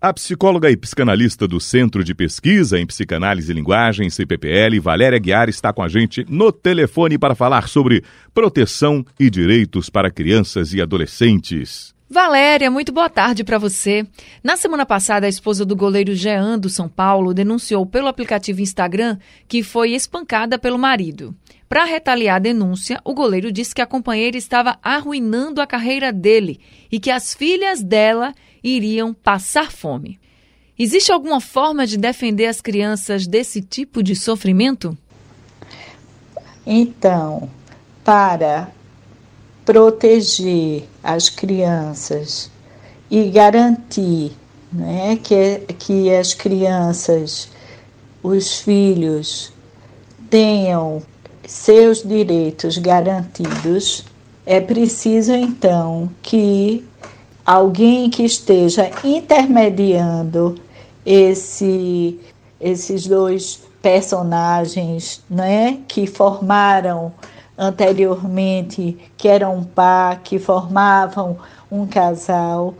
A psicóloga e psicanalista do Centro de Pesquisa em Psicanálise e Linguagem, CPPL, Valéria Guiar, está com a gente no telefone para falar sobre proteção e direitos para crianças e adolescentes. Valéria, muito boa tarde para você. Na semana passada, a esposa do goleiro Jean do São Paulo denunciou pelo aplicativo Instagram que foi espancada pelo marido. Para retaliar a denúncia, o goleiro disse que a companheira estava arruinando a carreira dele e que as filhas dela iriam passar fome. Existe alguma forma de defender as crianças desse tipo de sofrimento? Então, para proteger as crianças e garantir né, que, que as crianças, os filhos, tenham seus direitos garantidos, é preciso então que alguém que esteja intermediando esse, esses dois personagens, né, que formaram anteriormente, que eram um par, que formavam um casal,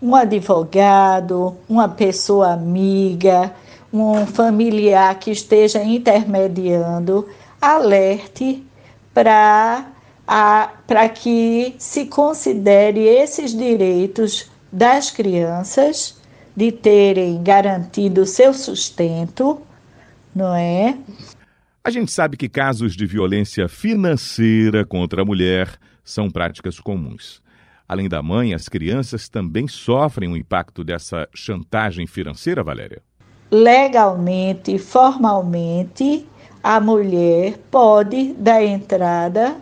um advogado, uma pessoa amiga, um familiar que esteja intermediando, alerte para para que se considere esses direitos das crianças de terem garantido seu sustento, não é? A gente sabe que casos de violência financeira contra a mulher são práticas comuns. Além da mãe, as crianças também sofrem o impacto dessa chantagem financeira, Valéria? Legalmente, formalmente, a mulher pode dar entrada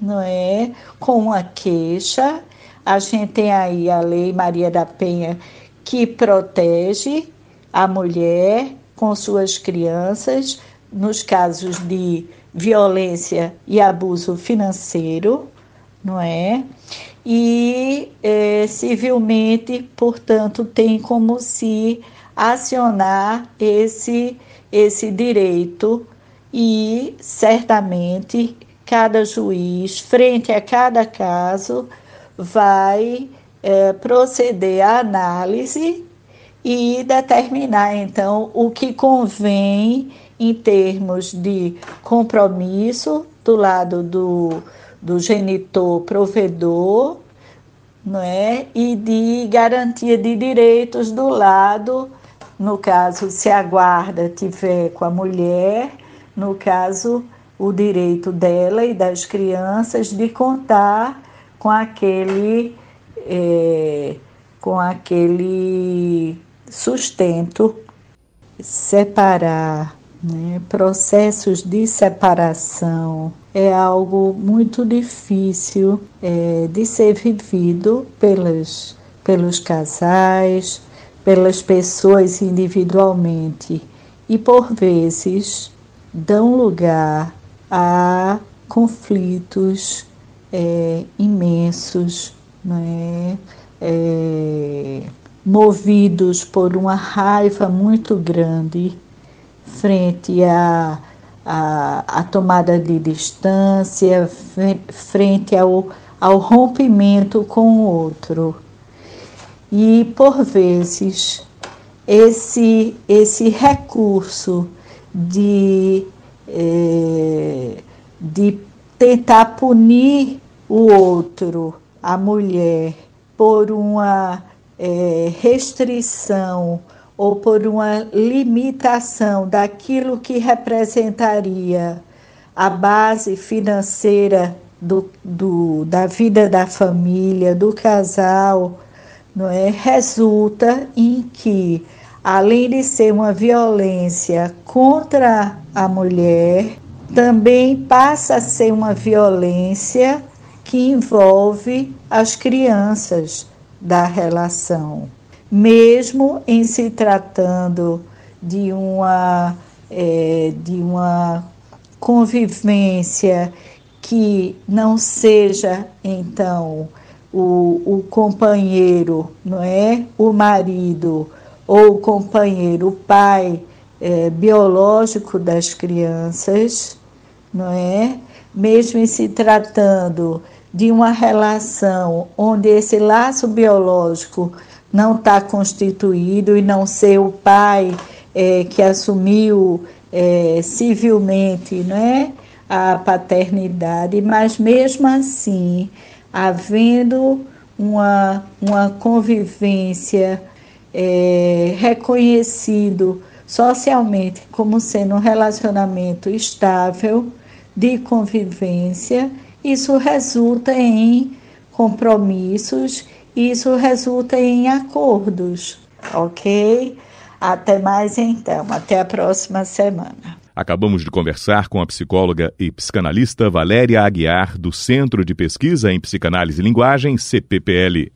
não é? Com uma queixa. A gente tem aí a Lei Maria da Penha que protege a mulher com suas crianças nos casos de violência e abuso financeiro, não é? E é, civilmente, portanto, tem como se acionar esse, esse direito e certamente cada juiz, frente a cada caso, vai é, proceder à análise e determinar então o que convém em termos de compromisso do lado do, do genitor provedor, não é? E de garantia de direitos do lado, no caso, se a guarda tiver com a mulher, no caso, o direito dela e das crianças de contar com aquele, é, com aquele sustento, separar. Né? Processos de separação é algo muito difícil é, de ser vivido pelos, pelos casais, pelas pessoas individualmente e por vezes dão lugar há conflitos é, imensos, né? É, movidos por uma raiva muito grande frente à, à, à tomada de distância, frente ao, ao rompimento com o outro. E, por vezes, esse, esse recurso de é, de tentar punir o outro, a mulher, por uma é, restrição ou por uma limitação daquilo que representaria a base financeira do, do, da vida da família, do casal, não é? resulta em que, além de ser uma violência contra a mulher, também passa a ser uma violência que envolve as crianças da relação, mesmo em se tratando de uma, é, de uma convivência que não seja então o, o companheiro, não é? O marido ou o companheiro, o pai é, biológico das crianças, não é? Mesmo em se tratando de uma relação onde esse laço biológico não está constituído e não ser o pai é, que assumiu é, civilmente né, a paternidade, mas mesmo assim, havendo uma, uma convivência é, reconhecido socialmente como sendo um relacionamento estável de convivência, isso resulta em compromissos, isso resulta em acordos, ok? Até mais então, até a próxima semana. Acabamos de conversar com a psicóloga e psicanalista Valéria Aguiar, do Centro de Pesquisa em Psicanálise e Linguagem, CPPL.